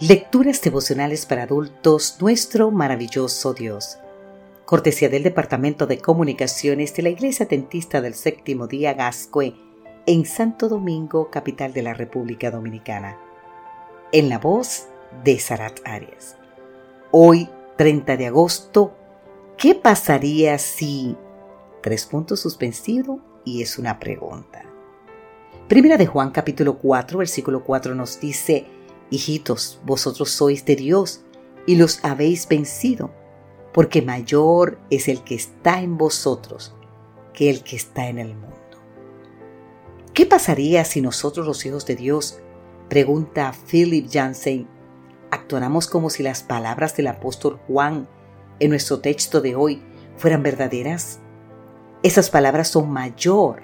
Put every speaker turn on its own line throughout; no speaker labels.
Lecturas devocionales para adultos, nuestro maravilloso Dios. Cortesía del Departamento de Comunicaciones de la Iglesia Tentista del Séptimo Día Gascue en Santo Domingo, capital de la República Dominicana. En la voz de Sarat Arias. Hoy, 30 de agosto, ¿qué pasaría si... Tres puntos suspensivos y es una pregunta. Primera de Juan capítulo 4, versículo 4 nos dice, Hijitos, vosotros sois de Dios y los habéis vencido, porque mayor es el que está en vosotros que el que está en el mundo. ¿Qué pasaría si nosotros los hijos de Dios, pregunta Philip Jansen, actuáramos como si las palabras del apóstol Juan en nuestro texto de hoy fueran verdaderas? Esas palabras son mayor.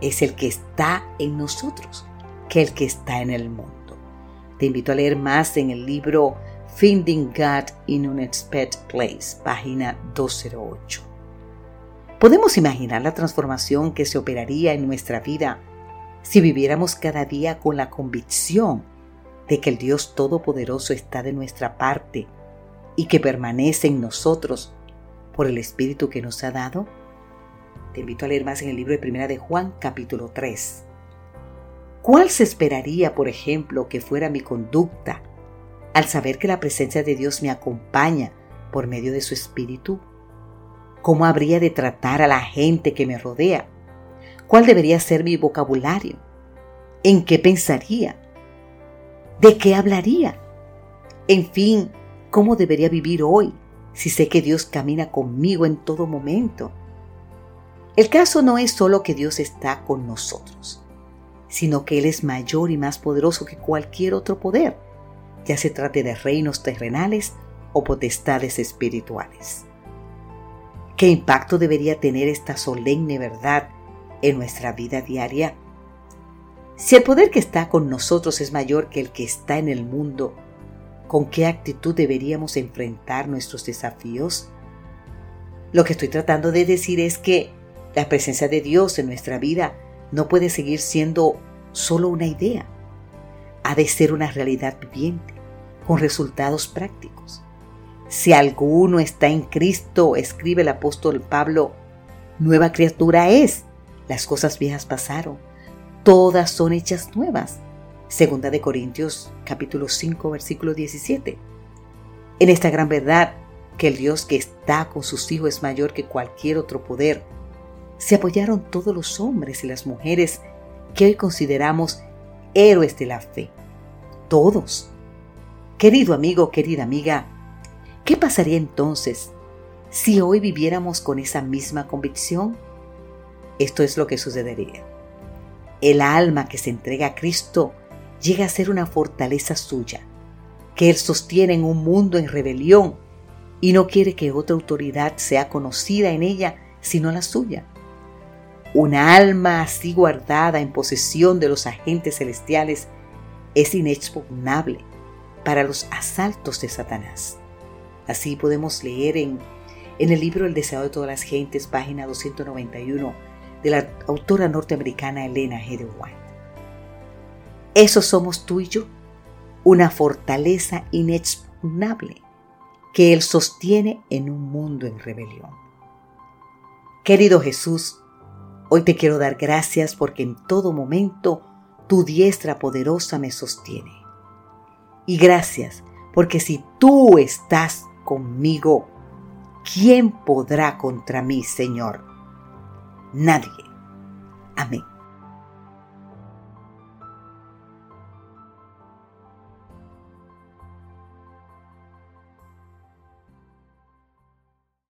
Es el que está en nosotros que el que está en el mundo. Te invito a leer más en el libro Finding God in Unexpected Place, página 208. Podemos imaginar la transformación que se operaría en nuestra vida si viviéramos cada día con la convicción de que el Dios Todopoderoso está de nuestra parte y que permanece en nosotros por el Espíritu que nos ha dado? Te invito a leer más en el libro de Primera de Juan, capítulo 3. ¿Cuál se esperaría, por ejemplo, que fuera mi conducta al saber que la presencia de Dios me acompaña por medio de su Espíritu? ¿Cómo habría de tratar a la gente que me rodea? ¿Cuál debería ser mi vocabulario? ¿En qué pensaría? ¿De qué hablaría? En fin, ¿cómo debería vivir hoy si sé que Dios camina conmigo en todo momento? El caso no es solo que Dios está con nosotros sino que Él es mayor y más poderoso que cualquier otro poder, ya se trate de reinos terrenales o potestades espirituales. ¿Qué impacto debería tener esta solemne verdad en nuestra vida diaria? Si el poder que está con nosotros es mayor que el que está en el mundo, ¿con qué actitud deberíamos enfrentar nuestros desafíos? Lo que estoy tratando de decir es que la presencia de Dios en nuestra vida no puede seguir siendo solo una idea. Ha de ser una realidad viviente, con resultados prácticos. Si alguno está en Cristo, escribe el apóstol Pablo, nueva criatura es. Las cosas viejas pasaron, todas son hechas nuevas. Segunda de Corintios capítulo 5 versículo 17. En esta gran verdad, que el Dios que está con sus hijos es mayor que cualquier otro poder, se apoyaron todos los hombres y las mujeres que hoy consideramos héroes de la fe. Todos. Querido amigo, querida amiga, ¿qué pasaría entonces si hoy viviéramos con esa misma convicción? Esto es lo que sucedería. El alma que se entrega a Cristo llega a ser una fortaleza suya, que Él sostiene en un mundo en rebelión y no quiere que otra autoridad sea conocida en ella sino la suya. Una alma así guardada en posesión de los agentes celestiales es inexpugnable para los asaltos de Satanás. Así podemos leer en, en el libro El deseo de todas las gentes, página 291, de la autora norteamericana Elena G. White. Eso somos tú y yo, una fortaleza inexpugnable que Él sostiene en un mundo en rebelión. Querido Jesús, Hoy te quiero dar gracias porque en todo momento tu diestra poderosa me sostiene. Y gracias porque si tú estás conmigo, ¿quién podrá contra mí, Señor? Nadie. Amén.